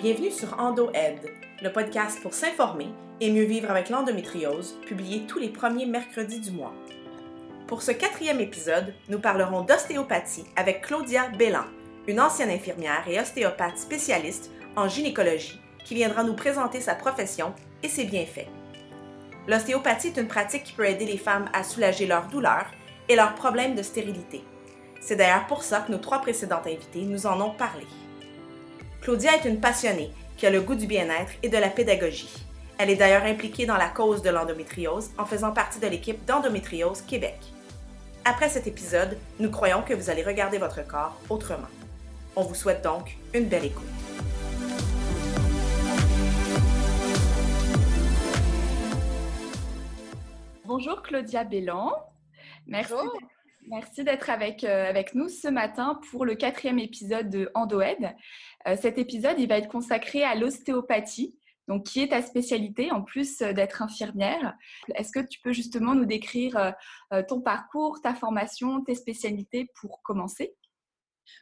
Bienvenue sur EndoEd, le podcast pour s'informer et mieux vivre avec l'endométriose, publié tous les premiers mercredis du mois. Pour ce quatrième épisode, nous parlerons d'ostéopathie avec Claudia Bellan, une ancienne infirmière et ostéopathe spécialiste en gynécologie qui viendra nous présenter sa profession et ses bienfaits. L'ostéopathie est une pratique qui peut aider les femmes à soulager leurs douleurs et leurs problèmes de stérilité. C'est d'ailleurs pour ça que nos trois précédentes invitées nous en ont parlé. Claudia est une passionnée qui a le goût du bien-être et de la pédagogie. Elle est d'ailleurs impliquée dans la cause de l'endométriose en faisant partie de l'équipe d'Endométriose Québec. Après cet épisode, nous croyons que vous allez regarder votre corps autrement. On vous souhaite donc une belle écoute. Bonjour Claudia. Merci. Merci d'être avec, euh, avec nous ce matin pour le quatrième épisode de Endoed. Euh, cet épisode, il va être consacré à l'ostéopathie, donc qui est ta spécialité en plus d'être infirmière. Est-ce que tu peux justement nous décrire euh, ton parcours, ta formation, tes spécialités pour commencer?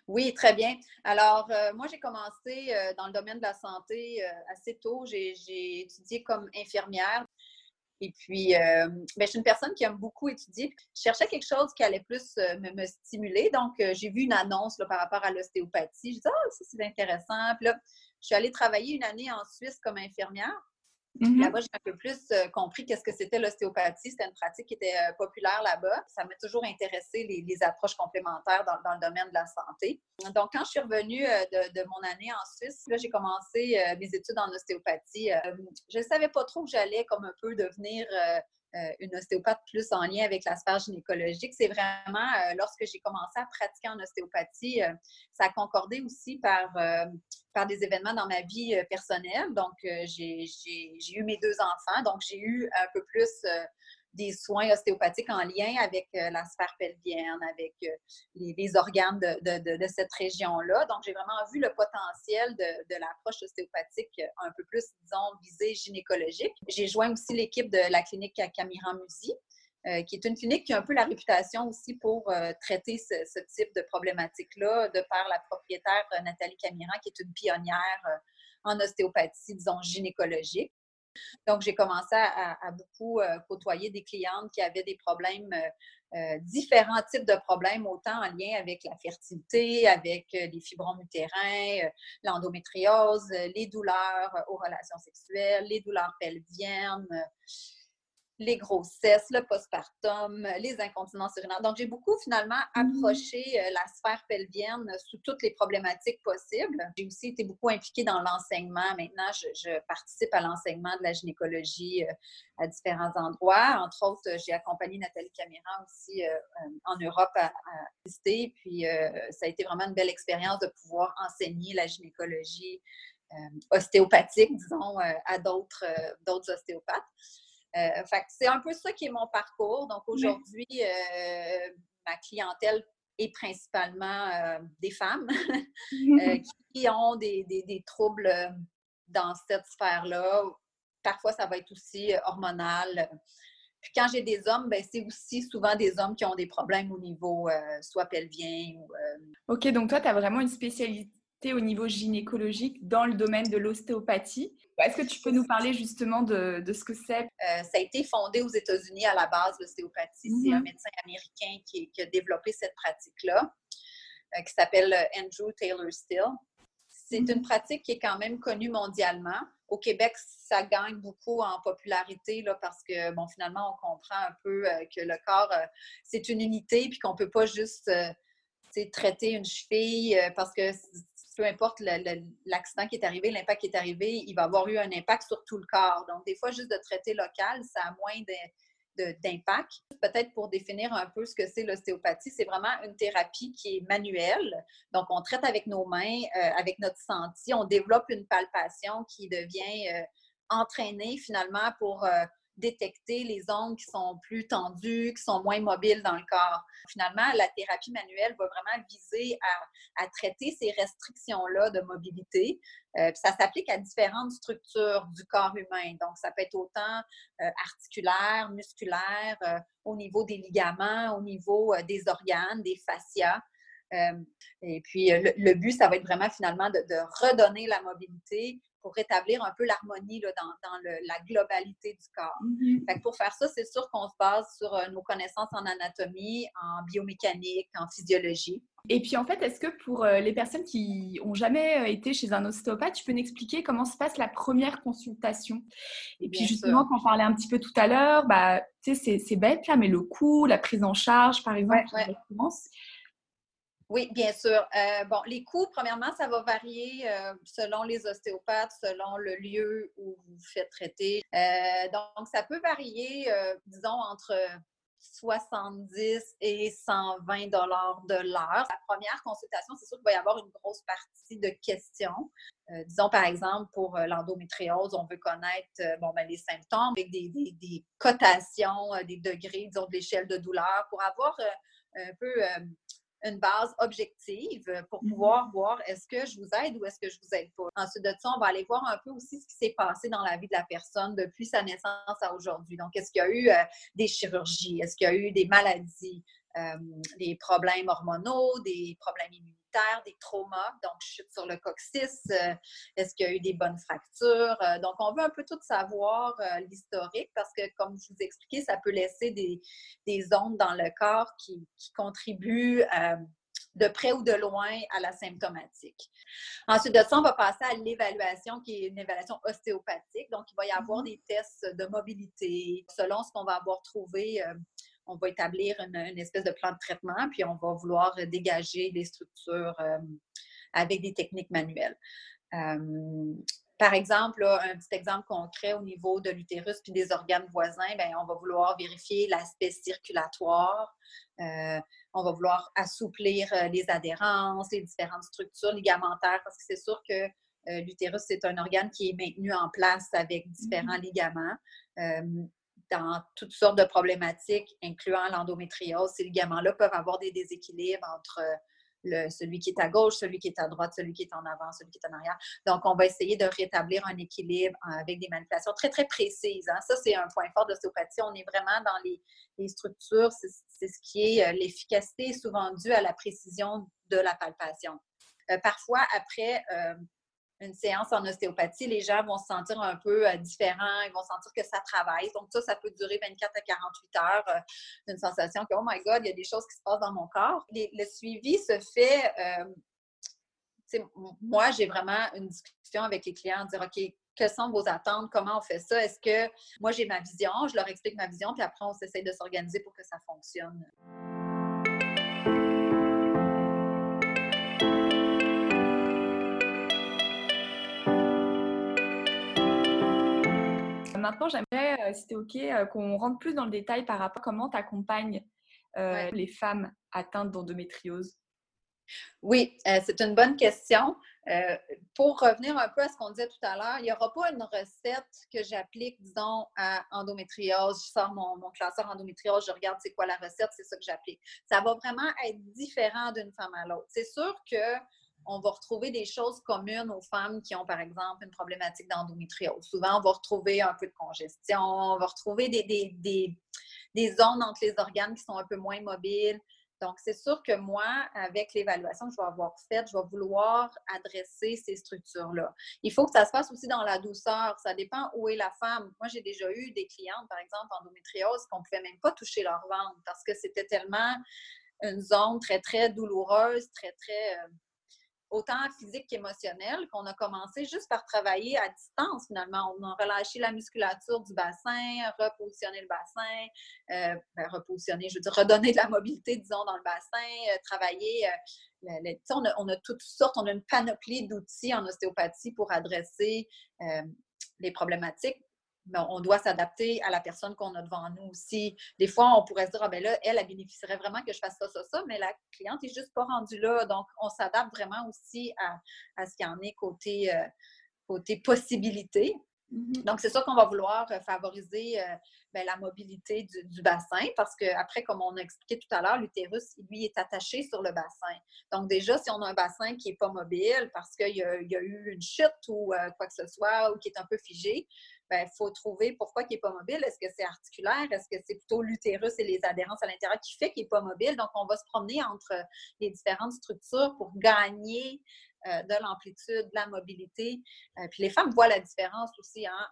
Oui, très bien. Alors, moi, j'ai commencé dans le domaine de la santé assez tôt. J'ai étudié comme infirmière. Et puis, euh, ben, je suis une personne qui aime beaucoup étudier. Je cherchais quelque chose qui allait plus euh, me, stimuler. Donc, euh, j'ai vu une annonce par rapport à l'ostéopathie. Je dit, ah, ça, c'est intéressant. Puis là, je suis allée travailler une année en Suisse comme infirmière. Mm-hmm. Là-bas, j'ai un peu plus euh, compris qu'est-ce que c'était l'ostéopathie. C'était une pratique qui était euh, populaire là-bas. Ça m'a toujours intéressé les, approches complémentaires dans, le domaine de la santé. Donc, quand je suis revenue euh, de, mon année en Suisse, là, j'ai commencé mes études en ostéopathie. je ne savais pas trop que j'allais comme un peu devenir une ostéopathe plus en lien avec la sphère gynécologique. C'est vraiment euh, lorsque j'ai commencé à pratiquer en ostéopathie, euh, ça a concordé aussi par, par des événements dans ma vie personnelle. Donc, j'ai eu mes deux enfants, donc j'ai eu un peu plus des soins ostéopathiques en lien avec euh, la sphère pelvienne, avec euh, les, organes de, cette région-là. Donc, j'ai vraiment vu le potentiel de, l'approche ostéopathique euh, un peu plus, disons, visée gynécologique. J'ai joint aussi l'équipe de la clinique Camiran Musi. qui est une clinique qui a un peu la réputation aussi pour traiter ce, type de problématique-là, de par la propriétaire Nathalie Camiran, qui est une pionnière en ostéopathie, disons, gynécologique. Donc, j'ai commencé à, beaucoup euh, côtoyer des clientes qui avaient des problèmes, euh, euh, différents types de problèmes, autant en lien avec la fertilité, avec les fibromes utérins, l'endométriose, les douleurs aux relations sexuelles, les douleurs pelviennes les grossesses, le postpartum, les incontinences urinaires. Donc, j'ai beaucoup finalement mmh. approché euh, la sphère pelvienne sous toutes les problématiques possibles. J'ai aussi été beaucoup impliquée dans l'enseignement. Maintenant, je, participe à l'enseignement de la gynécologie euh, à différents endroits. Entre autres, j'ai accompagné Nathalie Caméran aussi euh, en Europe à, visiter. Puis, ça a été vraiment une belle expérience de pouvoir enseigner la gynécologie ostéopathique, disons, à d'autres ostéopathes. Euh, c'est un peu ça qui est mon parcours. Donc aujourd'hui, euh, ma clientèle est principalement euh, des femmes qui ont des, troubles dans cette sphère-là. Parfois, ça va être aussi hormonal. Puis quand j'ai des hommes, ben, c'est aussi souvent des hommes qui ont des problèmes au niveau soit pelvien ou. OK, donc toi, tu as vraiment une spécialité au niveau gynécologique dans le domaine de l'ostéopathie. Est-ce que tu peux nous parler justement de, ce que c'est? Euh, ça a été fondé aux États-Unis à la base, l'ostéopathie. C'est un mhm. médecin américain qui, a développé cette pratique-là, euh, qui s'appelle euh, Andrew Taylor Still. C'est mhm. une pratique qui est quand même connue mondialement. Au Québec, ça gagne beaucoup en popularité là, parce que, bon, finalement, on comprend un peu que le corps, c'est une unité, puis qu'on ne peut pas juste traiter une cheville parce que peu importe l'accident qui est arrivé, l'impact qui est arrivé, il va avoir eu un impact sur tout le corps. Donc, des fois, juste de traiter local, ça a moins d'impact. Peut-être pour définir un peu ce que c'est l'ostéopathie, c'est vraiment une thérapie qui est manuelle. Donc, on traite avec nos mains, euh, avec notre senti, on développe une palpation qui devient euh, entraînée finalement pour euh, détecter les ondes qui sont plus tendues, qui sont moins mobiles dans le corps. Finalement, la thérapie manuelle va vraiment viser à, traiter ces restrictions-là de mobilité. Euh, ça s'applique à différentes structures du corps humain. Donc, ça peut être autant euh, articulaire, musculaire, euh, au niveau des ligaments, au niveau des organes, des fascias. Et puis, le, but, ça va être vraiment finalement de, redonner la mobilité pour rétablir un peu l'harmonie dans, la globalité du corps. Mm-hmm. pour faire ça, c'est sûr qu'on se base sur nos connaissances en anatomie, en biomécanique, en physiologie. Et puis en fait, est-ce que pour euh, les personnes qui ont jamais euh, été chez un ostéopathe, tu peux nous expliquer comment se passe la première consultation? Et puis justement, quand on parlait un petit peu tout à l'heure, bah, c'est bête là, mais le coût, la prise en charge, par exemple, Oui, bien sûr. Euh, bon, les coûts, premièrement, ça va varier selon les ostéopathes, selon le lieu où vous faites traiter. donc, ça peut varier, disons, entre 70 et 120 dollars de l'heure. La première consultation, c'est sûr qu'il va y avoir une grosse partie de questions. Euh, disons, par exemple, pour euh, l'endométriose, on veut connaître euh, bon, ben, les symptômes avec des cotations, des degrés, disons, de l'échelle de douleur pour avoir un peu une base objective pour mmh pouvoir voir est-ce que je vous aide ou est-ce que je vous aide pas? Ensuite de ça, on va aller voir un peu aussi ce qui s'est passé dans la vie de la personne depuis sa naissance à aujourd'hui. Donc, est-ce qu'il y a eu euh, des chirurgies? Est-ce qu'il y a eu des maladies? Euh, des problèmes hormonaux, des problèmes immunitaires, des traumas, donc chute sur le coccyx, euh, est-ce qu'il y a eu des bonnes fractures? Euh, donc, on veut un peu tout savoir l'historique parce que, comme je vous ai expliqué, ça peut laisser des, des ondes dans le corps qui, qui contribuent de près ou de loin à la symptomatique. Ensuite de ça, on va passer à l'évaluation qui est une évaluation ostéopathique. Donc, il va y avoir mm-hmm. des tests de mobilité selon ce qu'on va avoir trouvé on va établir une, espèce de plan de traitement, puis on va vouloir dégager les structures euh, avec des techniques manuelles. Euh, par exemple, un petit exemple concret au niveau de l'utérus puis des organes voisins, bien, on va vouloir vérifier l'aspect circulatoire. Euh, on va vouloir assouplir les adhérences, les différentes structures ligamentaires, parce que c'est sûr que l'utérus, c'est un organe qui est maintenu en place avec différents mm-hmm. ligaments dans toutes sortes de problématiques, incluant l'endométriose. Ces ligaments-là peuvent avoir des déséquilibres entre le, celui qui est à gauche, celui qui est à droite, celui qui est en avant, celui qui est en arrière. Donc, on va essayer de rétablir un équilibre euh, avec des manipulations très, très précises. Hein. Ça, c'est un point fort de l'ostéopathie. On est vraiment dans les, structures. C'est ce qui est euh, l'efficacité souvent due à la précision de la palpation. Euh, parfois, après une séance en ostéopathie, les gens vont se sentir un peu euh, différents, ils vont sentir que ça travaille. Donc, ça, ça peut durer 24 à 48 heures, euh, une sensation que, oh my God, il y a des choses qui se passent dans mon corps. le suivi se fait, euh, moi, j'ai vraiment une discussion avec les clients, dire, OK, quelles sont vos attentes, comment on fait ça? Est-ce que moi, j'ai ma vision, je leur explique ma vision, puis après, on s'essaie de s'organiser pour que ça fonctionne. Maintenant, j'aimerais, euh, si tu OK, euh, qu'on rentre plus dans le détail par rapport à comment tu accompagnes euh, les femmes atteintes d'endométriose. Oui, c'est une bonne question. pour revenir un peu à ce qu'on disait tout à l'heure, il n'y aura pas une recette que j'applique, disons, à endométriose. Je sors mon, mon, classeur endométriose, je regarde c'est quoi la recette, c'est ça que j'applique. Ça va vraiment être différent d'une femme à l'autre. C'est sûr que on va retrouver des choses communes aux femmes qui ont, par exemple, une problématique d'endométriose. Souvent, on va retrouver un peu de congestion, on va retrouver des, zones entre les organes qui sont un peu moins mobiles. Donc, c'est sûr que moi, avec l'évaluation que je vais avoir faite, je vais vouloir adresser ces structures-là. Il faut que ça se passe aussi dans la douceur. Ça dépend où est la femme. Moi, j'ai déjà eu des clientes, par exemple, endométriose, qu'on ne pouvait même pas toucher leur ventre parce que c'était tellement une zone très, très douloureuse, très, très euh, autant physique qu'émotionnel, qu'on a commencé juste par travailler à distance finalement. On a relâché la musculature du bassin, repositionné le bassin, euh, ben, repositionner, je veux dire, redonner de la mobilité, disons, dans le bassin, euh, travailler. Euh, on, a, on, a, toutes sortes, on a une panoplie d'outils en ostéopathie pour adresser les problématiques on doit s'adapter à la personne qu'on a devant nous aussi. Des fois, on pourrait se dire, ah ben là, elle, elle bénéficierait vraiment que je fasse ça, ça, ça, mais la cliente n'est juste pas rendue là. Donc, on s'adapte vraiment aussi à, ce qu'il y en est côté, euh, côté possibilité. Mm-hmm. Donc, c'est sûr qu'on va vouloir euh, favoriser euh, ben, la mobilité du, bassin parce qu'après, comme on a expliqué tout à l'heure, l'utérus, lui, est attaché sur le bassin. Donc, déjà, si on a un bassin qui n'est pas mobile parce qu'il y, a eu une chute ou quoi que ce soit ou qui est un peu figé, il faut trouver pourquoi il n'est pas mobile. Est-ce que c'est articulaire? Est-ce que c'est plutôt l'utérus et les adhérences à l'intérieur qui fait qu'il n'est pas mobile? Donc, on va se promener entre les différentes structures pour gagner euh, de l'amplitude, de la mobilité. Euh, puis les femmes voient la différence aussi. Hein,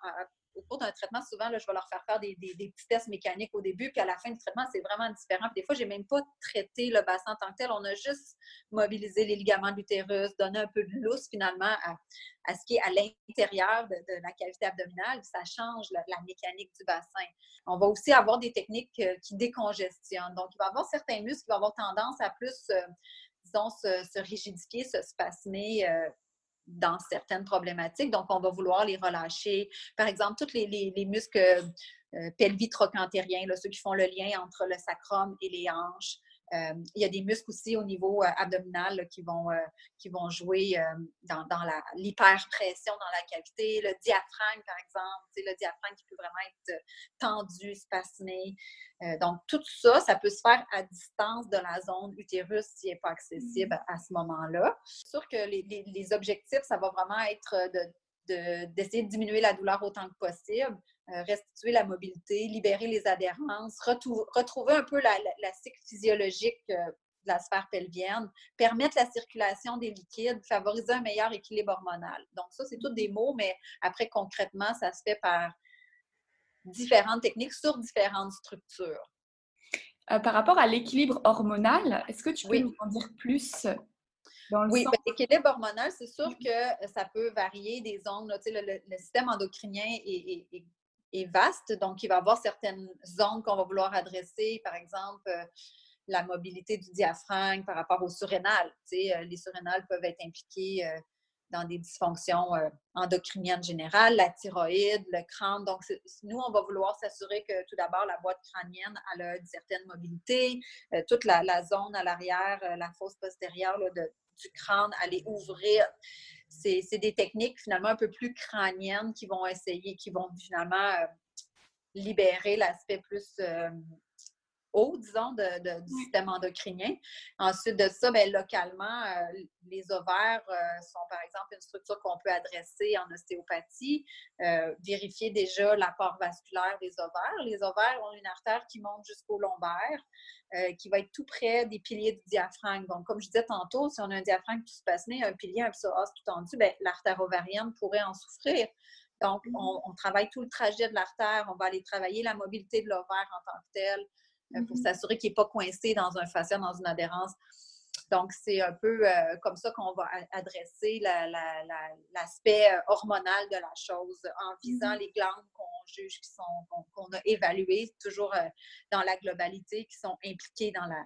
au cours d'un traitement, souvent, là, je vais leur faire faire des, petits tests mécaniques au début, puis à la fin du traitement, c'est vraiment différent. des fois, je n'ai même pas traité le bassin en tant que tel. On a juste mobilisé les ligaments de l'utérus, donné un peu de lousse finalement à, ce qui est à l'intérieur de, la cavité abdominale. Ça change la, mécanique du bassin. On va aussi avoir des techniques euh, qui décongestionnent. Donc, il va y avoir certains muscles qui vont avoir tendance à plus disons, se, rigidifier, se spasmer euh, dans certaines problématiques. Donc, on va vouloir les relâcher. Par exemple, tous les, muscles euh, pelvitrocantériens, ceux qui font le lien entre le sacrum et les hanches, euh, il y a des muscles aussi au niveau euh, abdominal qui, vont, euh, qui vont jouer dans, dans l'hyperpression dans la cavité. Le diaphragme, par exemple, le diaphragme qui peut vraiment être tendu, spasmé. donc, tout ça, ça peut se faire à distance de la zone utérus s'il n'est pas accessible à ce moment-là. C'est sûr que les, les, objectifs, ça va vraiment être d'essayer de, de, diminuer la douleur autant que possible, euh, restituer la mobilité, libérer les adhérences, retrouver un peu la, cycle physiologique euh, de la sphère pelvienne, permettre la circulation des liquides, favoriser un meilleur équilibre hormonal. Donc ça, c'est tous des mots, mais après, concrètement, ça se fait par différentes techniques sur différentes structures. Euh, par rapport à l'équilibre hormonal, est-ce que tu peux nous en dire plus oui, ben, l'équilibre hormonal, c'est sûr que ça peut varier des zones. le, le, système endocrinien est, est vaste. Donc, il va y avoir certaines zones qu'on va vouloir adresser, par exemple, euh, la mobilité du diaphragme par rapport aux surrénales. Tu sais, euh, les surrénales peuvent être impliquées euh, dans des dysfonctions endocriniennes générales, la thyroïde, le crâne. Donc, nous, on va vouloir s'assurer que tout d'abord, la boîte crânienne a une certaine mobilité, toute la, zone à l'arrière, la fosse postérieure du crâne, aller ouvrir c'est des techniques finalement un peu plus crâniennes qui vont essayer, qui vont finalement euh, libérer l'aspect plus euh, haut, disons, de, du système endocrinien. Ensuite de ça, bien, localement, euh, les ovaires sont par exemple une structure qu'on peut adresser en ostéopathie. vérifier déjà l'apport vasculaire des ovaires. Les ovaires ont une artère qui monte jusqu'au lombaire. Euh, qui va être tout près des piliers du diaphragme. Donc, comme je disais tantôt, si on a un diaphragme qui se passe un pilier, un psoas tout tendu, bien, l'artère ovarienne pourrait en souffrir. Donc, mm-hmm. on, travaille tout le trajet de l'artère, on va aller travailler la mobilité de l'ovaire en tant que tel euh, pour mm-hmm. s'assurer qu'il n'est pas coincé dans un fascia, dans une adhérence. Donc, c'est un peu euh, comme ça qu'on va adresser l'aspect hormonal de la chose en visant mm-hmm. les glandes qu'on juge, qui sont, qu'on, a évaluées, toujours euh, dans la globalité, qui sont impliquées dans la,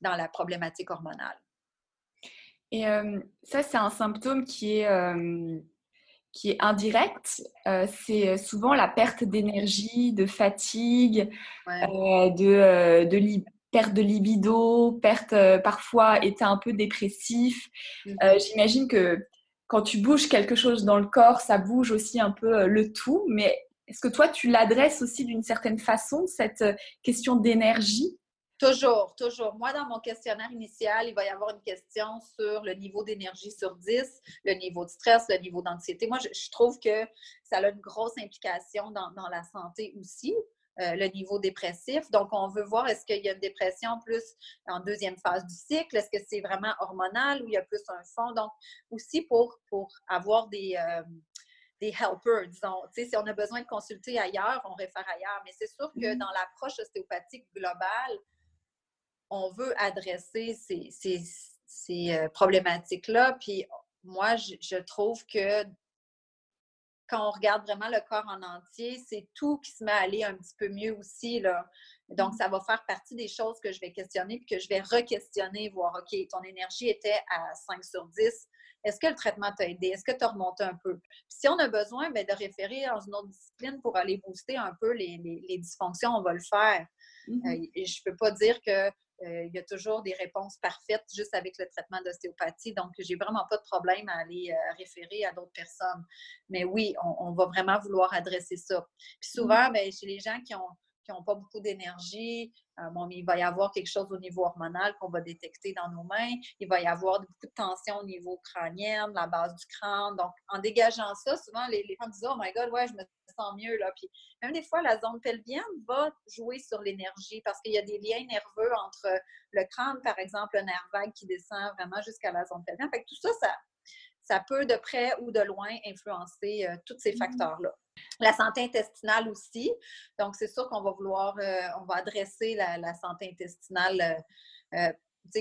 dans la problématique hormonale. Et euh, ça, c'est un symptôme qui est, euh, qui est indirect. c'est souvent la perte d'énergie, de fatigue, de, de perte de libido, perte parfois état un peu dépressif. Mm-hmm. J'imagine que quand tu bouges quelque chose dans le corps, ça bouge aussi un peu le tout, mais est-ce que toi, tu l'adresses aussi d'une certaine façon, cette euh, question d'énergie? Toujours, toujours. Moi, dans mon questionnaire initial, il va y avoir une question sur le niveau d'énergie sur 10, le niveau de stress, le niveau d'anxiété. Moi, je, trouve que ça a une grosse implication dans, la santé aussi. Euh, le niveau dépressif. Donc, on veut voir est-ce qu'il y a une dépression plus en deuxième phase du cycle, est-ce que c'est vraiment hormonal ou il y a plus un fond? Donc, aussi pour, pour avoir des, euh, des helpers, disons. si on a besoin de consulter ailleurs, on réfère ailleurs. Mais c'est sûr que mm-hmm. dans l'approche ostéopathique globale, on veut adresser ces, euh, problématiques-là. Puis moi, je, trouve que quand on regarde vraiment le corps en entier, c'est tout qui se met à aller un petit peu mieux aussi. Là. Donc, mm-hmm. ça va faire partie des choses que je vais questionner puis que je vais re-questionner, voir, OK, ton énergie était à 5 sur 10, est-ce que le traitement t'a aidé? Est-ce que tu as remonté un peu? si on a besoin ben, de référer dans une autre discipline pour aller booster un peu les, dysfonctions, on va le faire. Mm-hmm. Euh, je ne peux pas dire qu'il euh, y a toujours des réponses parfaites juste avec le traitement d'ostéopathie. Donc, j'ai vraiment pas de problème à aller euh, référer à d'autres personnes. Mais oui, on, va vraiment vouloir adresser ça. Puis souvent, mm-hmm. ben, chez les gens qui ont qui n'ont pas beaucoup d'énergie. Euh, bon, il va y avoir quelque chose au niveau hormonal qu'on va détecter dans nos mains. Il va y avoir beaucoup de tension au niveau crânien, la base du crâne. Donc, en dégageant ça, souvent, les, les femmes disent Oh my God, ouais, je me sens mieux. Là. Puis, même des fois, la zone pelvienne va jouer sur l'énergie parce qu'il y a des liens nerveux entre le crâne, par exemple, le nerf vague qui descend vraiment jusqu'à la zone pelvienne. Fait que tout ça, ça, ça peut de près ou de loin influencer euh, tous ces mmh facteurs-là. La santé intestinale aussi. Donc, c'est sûr qu'on va vouloir, euh, on va adresser la, santé intestinale. Euh,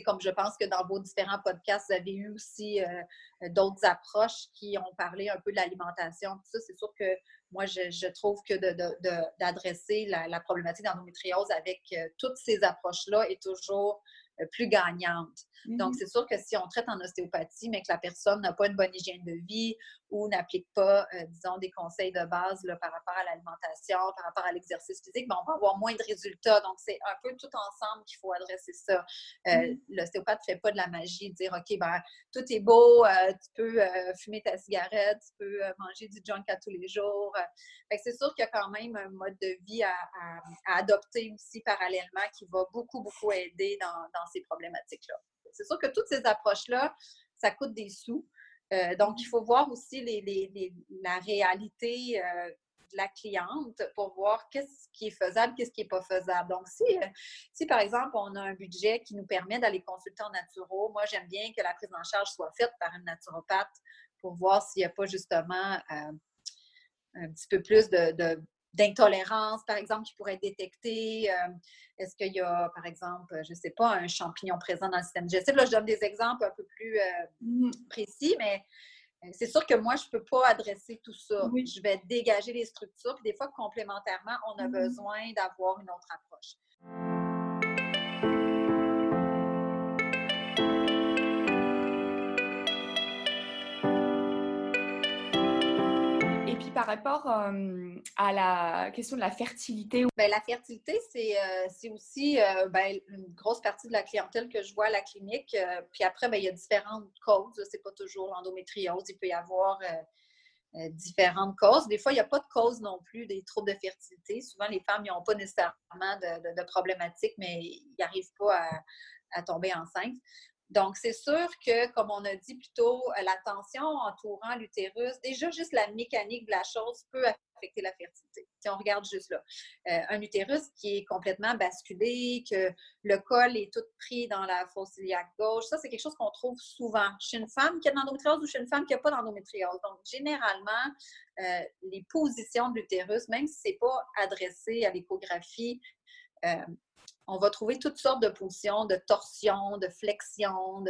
comme je pense que dans vos différents podcasts, vous avez eu aussi d'autres approches qui ont parlé un peu de l'alimentation. Ça, c'est sûr que moi, je, trouve que d'adresser la, la, problématique d'endométriose avec toutes ces approches-là est toujours euh, plus gagnante. Donc, mmh c'est sûr que si on traite en ostéopathie, mais que la personne n'a pas une bonne hygiène de vie ou n'applique pas, euh, disons, des conseils de base par rapport à l'alimentation, par rapport à l'exercice physique, ben, on va avoir moins de résultats. Donc, c'est un peu tout ensemble qu'il faut adresser ça. Euh, mmh l'ostéopathe ne fait pas de la magie, de dire, OK, ben, tout est beau, tu peux fumer ta cigarette, tu peux manger du junk à tous les jours. c'est sûr qu'il y a quand même un mode de vie à, adopter aussi parallèlement qui va beaucoup, beaucoup aider dans ces problématiques-là. C'est sûr que toutes ces approches-là, ça coûte des sous. Euh, donc, il faut voir aussi la réalité euh, de la cliente pour voir qu'est-ce qui est faisable, qu'est-ce qui n'est pas faisable. Donc, si, euh, si, par exemple, on a un budget qui nous permet d'aller consulter en naturo, moi, j'aime bien que la prise en charge soit faite par une naturopathe pour voir s'il n'y a pas justement un petit peu plus de d'intolérance, par exemple, qui pourrait être détectée? Euh, est-ce qu'il y a, par exemple, je ne sais pas, un champignon présent dans le système digestif? Là, je donne des exemples un peu plus euh, mmh. précis, mais euh, c'est sûr que moi, je ne peux pas adresser tout ça. Je vais dégager les structures, puis des fois, complémentairement, on a mmh. besoin d'avoir une autre approche. Par rapport à la question de la fertilité? Bien, la fertilité, c'est euh, aussi euh, ben, une grosse partie de la clientèle que je vois à la clinique. Euh, puis après, bien, il y a différentes causes. C'est pas toujours l'endométriose. Il peut y avoir différentes causes. Des fois, il n'y a pas de cause non plus des troubles de fertilité. Souvent, les femmes n'ont pas nécessairement de, problématiques, mais ils n'arrivent pas à, à tomber enceinte. Donc, c'est sûr que, comme on a dit plus tôt, euh, la tension entourant l'utérus, déjà juste la mécanique de la chose peut affecter la fertilité. Si on regarde juste là, euh, un utérus qui est complètement basculé, que le col est tout pris dans la fosse iliaque gauche, ça, c'est quelque chose qu'on trouve souvent chez une femme qui a de l'endométriose ou chez une femme qui n'a pas d'endométriose. Donc, généralement, euh, les positions de l'utérus, même si ce n'est pas adressé à l'échographie, on va trouver toutes sortes de positions, de torsions, de flexions.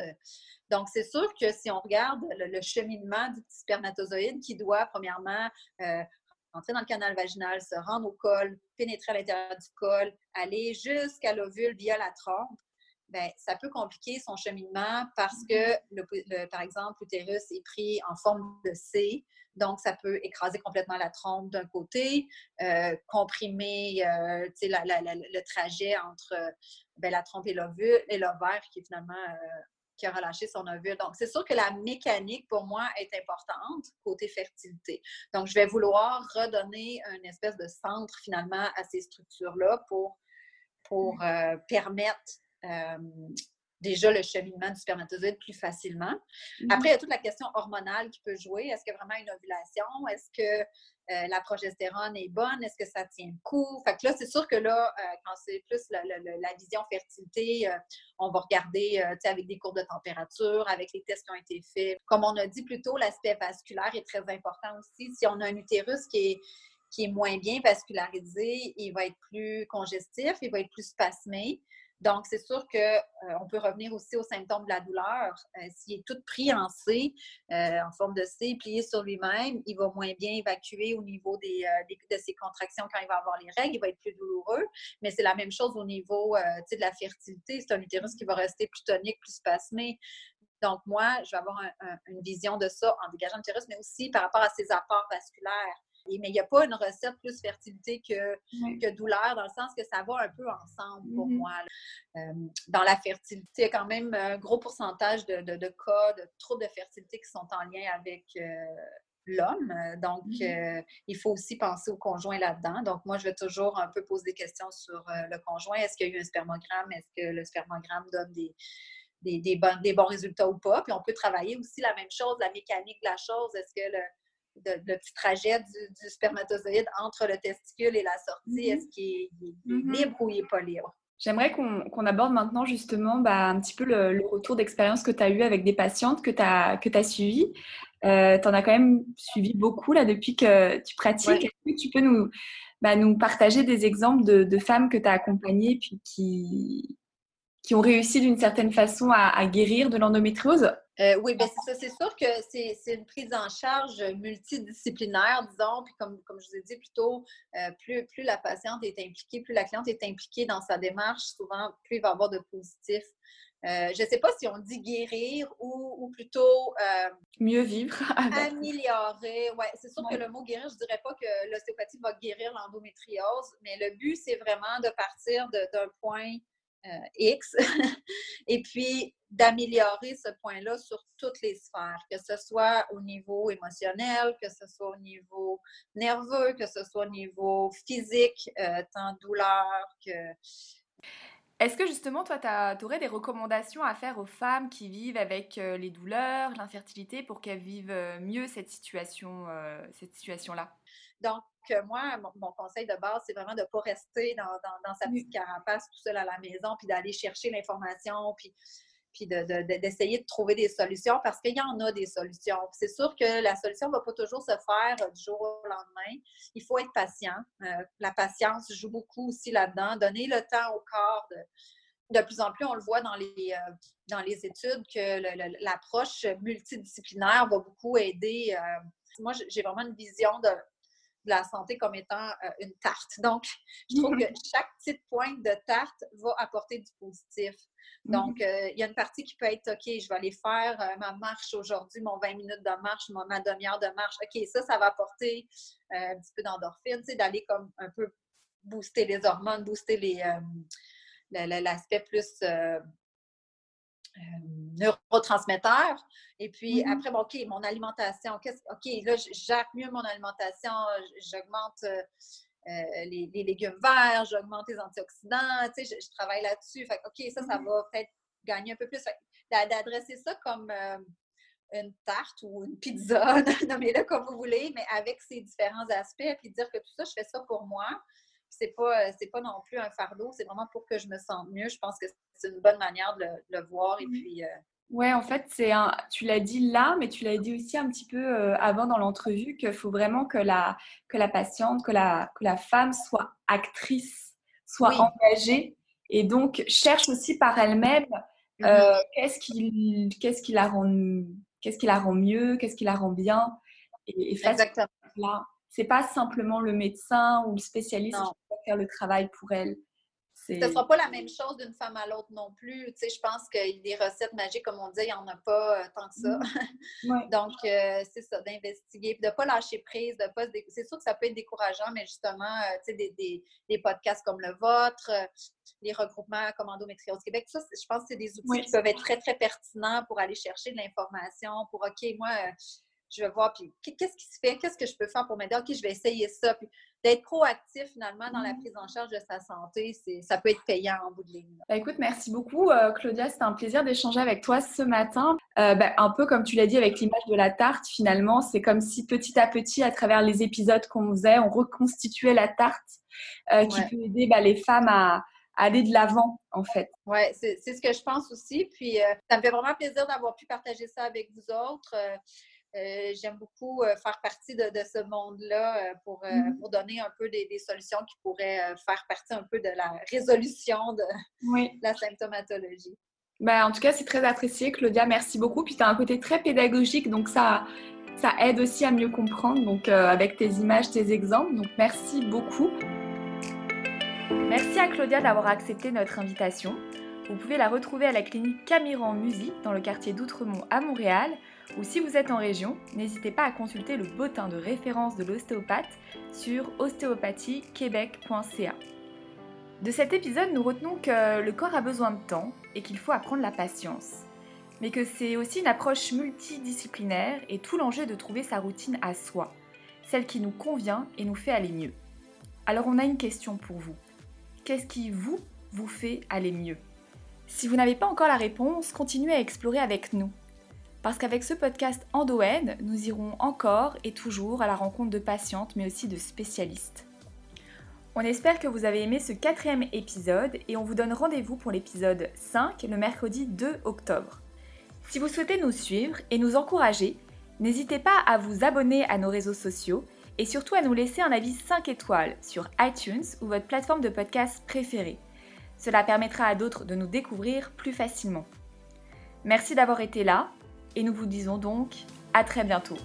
Donc, c'est sûr que si on regarde le, cheminement du spermatozoïde qui doit, premièrement, euh, entrer dans le canal vaginal, se rendre au col, pénétrer à l'intérieur du col, aller jusqu'à l'ovule via la trompe, ben, ça peut compliquer son cheminement parce que, le, par exemple, l'utérus est pris en forme de C. Donc, ça peut écraser complètement la trompe d'un côté, euh, comprimer euh, le trajet entre ben, la trompe et l'ovule et l'ovaire qui est finalement euh, qui a relâché son ovule. Donc, c'est sûr que la mécanique, pour moi, est importante côté fertilité. Donc, je vais vouloir redonner une espèce de centre, finalement, à ces structures-là pour, pour mmh. permettre déjà le cheminement du spermatozoïde plus facilement. Mhm. Après, il y a toute la question hormonale qui peut jouer. Est-ce a vraiment une ovulation? Est-ce que euh, la progestérone est bonne? Est-ce que ça tient le coup? Fait que là, c'est sûr que là, euh, quand c'est plus la, vision fertilité, euh, on va regarder avec des courbes de température, avec les tests qui ont été faits. Comme on a dit plus tôt, l'aspect vasculaire est très important aussi. Si on a un utérus qui est qui est moins bien vascularisé, il va être plus congestif, il va être plus spasmé. Donc, c'est sûr qu'on euh, peut revenir aussi aux symptômes de la douleur. Euh, s'il est tout pris en C, euh, en forme de C, plié sur lui-même, il va moins bien évacuer au niveau des, de ses contractions quand il va avoir les règles. Il va être plus douloureux. Mais c'est la même chose au niveau de la fertilité. C'est un utérus qui va rester plus tonique, plus spasmé. Donc, moi, je vais avoir une vision de ça en dégageant l'utérus, mais aussi par rapport à ses apports vasculaires mais il n'y a pas une recette plus fertilité que, que, douleur, dans le sens que ça va un peu ensemble pour mm-hmm. moi. Euh, dans la fertilité, il y a quand même un gros pourcentage de, de, cas de troubles de fertilité qui sont en lien avec, euh, l'homme. Donc, mmh il faut aussi penser au conjoint là-dedans. Donc, moi, je vais toujours un peu poser des questions sur le conjoint. Est-ce qu'il y a eu un spermogramme? Est-ce que le spermogramme donne des, des, des, bons, résultats ou pas? Puis, on peut travailler aussi la même chose, la mécanique de la chose. Est-ce que le, petit trajet du, spermatozoïde entre le testicule et la sortie, mmh est-ce qu'il est, mmh libre ou il n'est pas libre? J'aimerais qu'on aborde maintenant justement bah, un petit peu le, retour d'expérience que tu as eu avec des patientes que tu as, que as suivies. Euh, tu en as quand même suivi beaucoup là depuis que tu pratiques. Est-ce que tu peux nous, bah, nous partager des exemples de, femmes que tu as accompagnées puis qui, qui ont réussi d'une certaine façon à, guérir de l'endométriose? Euh, oui, bien c'est ça. C'est sûr que c'est une prise en charge multidisciplinaire, disons. Puis comme, comme je vous ai dit plus tôt, euh, plus, plus la patiente est impliquée, plus la cliente est impliquée dans sa démarche, souvent plus il va y avoir de positifs. Euh, je ne sais pas si on dit guérir ou, plutôt mieux vivre. Améliorer. Ouais, c'est sûr que le mot guérir, je ne dirais pas que l'ostéopathie va guérir l'endométriose, mais le but, c'est vraiment de partir d'un point X, et puis d'améliorer ce point-là sur toutes les sphères, que ce soit au niveau émotionnel, que ce soit au niveau nerveux, que ce soit au niveau physique, euh, tant douleur que... Est-ce que justement, toi, tu aurais des recommandations à faire aux femmes qui vivent avec euh, les douleurs, l'infertilité, pour qu'elles vivent mieux cette situation, cette situation-là? Donc, moi, mon, conseil de base, c'est vraiment de ne pas rester dans, sa petite carapace tout seul à la maison, puis d'aller chercher l'information, puis, puis d'essayer de, trouver des solutions parce qu'il y en a des solutions. C'est sûr que la solution ne va pas toujours se faire euh, du jour au lendemain. Il faut être patient. Euh, la patience joue beaucoup aussi là-dedans. Donner le temps au corps de, plus en plus, on le voit dans les, euh, dans les études que l'approche multidisciplinaire va beaucoup aider. moi, j'ai vraiment une vision de de la santé comme étant euh, une tarte. Donc, je trouve que chaque petite pointe de tarte va apporter du positif. Donc, mhm. euh, il y a une partie qui peut être, OK, je vais aller faire euh, ma marche aujourd'hui, mon 20 minutes de marche, ma demi-heure de marche. OK, ça, ça va apporter un petit peu d'endorphine, tu sais, d'aller comme un peu booster les hormones, booster les l'aspect plus euh, neurotransmetteurs. Et puis mm-hmm. après, bon, OK, mon alimentation, OK, là, j'aide mieux mon alimentation, j'augmente euh, euh, les, légumes verts, j'augmente les antioxydants, tu sais, je, travaille là-dessus. Fait OK, ça, ça mm-hmm. va peut-être gagner un peu plus. D'adresser ça comme une tarte ou une pizza, nommez-le comme vous voulez, mais avec ces différents aspects, puis dire que tout ça, je fais ça pour moi. C'est pas, c'est pas non plus un fardeau, c'est vraiment pour que je me sente mieux. Je pense que c'est une bonne manière de le, voir. Et puis. Euh, ouais, en fait, c'est un. Tu l'as dit là, mais tu l'as dit aussi un petit peu euh, avant dans l'entrevue qu'il faut vraiment que la que la patiente, que la que la femme soit actrice, soit engagée, et donc cherche aussi par elle-même mmh euh, qu'est-ce qui qu'est-ce qui la rend qu'est-ce qui la rend mieux, qu'est-ce qui la rend bien, et, et Exactement. Là, c'est pas simplement le médecin ou le spécialiste qui faire le travail pour elle. Ce ne sera pas la même chose d'une femme à l'autre non plus. Tu sais, je pense a des recettes magiques, comme on dit, il n'y en a pas euh, tant que ça. Mmh. Donc, euh, c'est ça, d'investiguer, de ne pas lâcher prise, de pas C'est sûr que ça peut être décourageant, mais justement, euh, tu sais, des, des, podcasts comme le vôtre, les regroupements comme Endométriose Québec, ça, je pense que c'est des outils qui peuvent être très, très pertinents pour aller chercher de l'information, pour, OK, moi, je vais voir, puis qu'est-ce qui se fait, qu'est-ce que je peux faire pour m'aider, OK, je vais essayer ça. Puis d'être proactif finalement dans la mmh. prise en charge de sa santé, ça peut être payant en bout de ligne. Bah, écoute, merci beaucoup euh, Claudia, c'était un plaisir d'échanger avec toi ce matin. Euh, bah, un peu comme tu l'as dit avec l'image de la tarte, finalement, c'est comme si petit à petit, à travers les épisodes qu'on faisait, on reconstituait la tarte euh, qui peut aider bah, les femmes à, aller de l'avant, en fait. Oui, c'est ce que je pense aussi. Puis, ça me fait vraiment plaisir d'avoir pu partager ça avec vous autres. Euh, j'aime beaucoup euh, faire partie de, ce monde-là euh, pour, mm-hmm. pour, donner un peu des, solutions qui pourraient faire partie un peu de la résolution de la symptomatologie. Ben, en tout cas, c'est très apprécié, Claudia. Merci beaucoup. Puis tu as un côté très pédagogique, donc ça, ça aide aussi à mieux comprendre, donc avec tes images, tes exemples. Donc merci beaucoup. Merci à Claudia d'avoir accepté notre invitation. Vous pouvez la retrouver à la clinique Camiran Musique dans le quartier d'Outremont à Montréal ou si vous êtes en région, n'hésitez pas à consulter le bottin de référence de l'ostéopathe sur ostéopathiequebec.ca. De cet épisode, nous retenons que le corps a besoin de temps et qu'il faut apprendre la patience. mais que c'est aussi une approche multidisciplinaire et tout l'enjeu de trouver sa routine à soi, celle qui nous convient et nous fait aller mieux. Alors on a une question pour vous. Qu'est-ce qui vous, vous fait aller mieux? Si vous n'avez pas encore la réponse, continuez à explorer avec nous. Parce qu'avec ce podcast Endoen, nous irons encore et toujours à la rencontre de patientes mais aussi de spécialistes. On espère que vous avez aimé ce quatrième épisode et on vous donne rendez-vous pour l'épisode 5 le mercredi 2 octobre. Si vous souhaitez nous suivre et nous encourager, n'hésitez pas à vous abonner à nos réseaux sociaux et surtout à nous laisser un avis 5 étoiles sur iTunes ou votre plateforme de podcast préférée. Cela permettra à d'autres de nous découvrir plus facilement. Merci d'avoir été là et nous vous disons donc à très bientôt.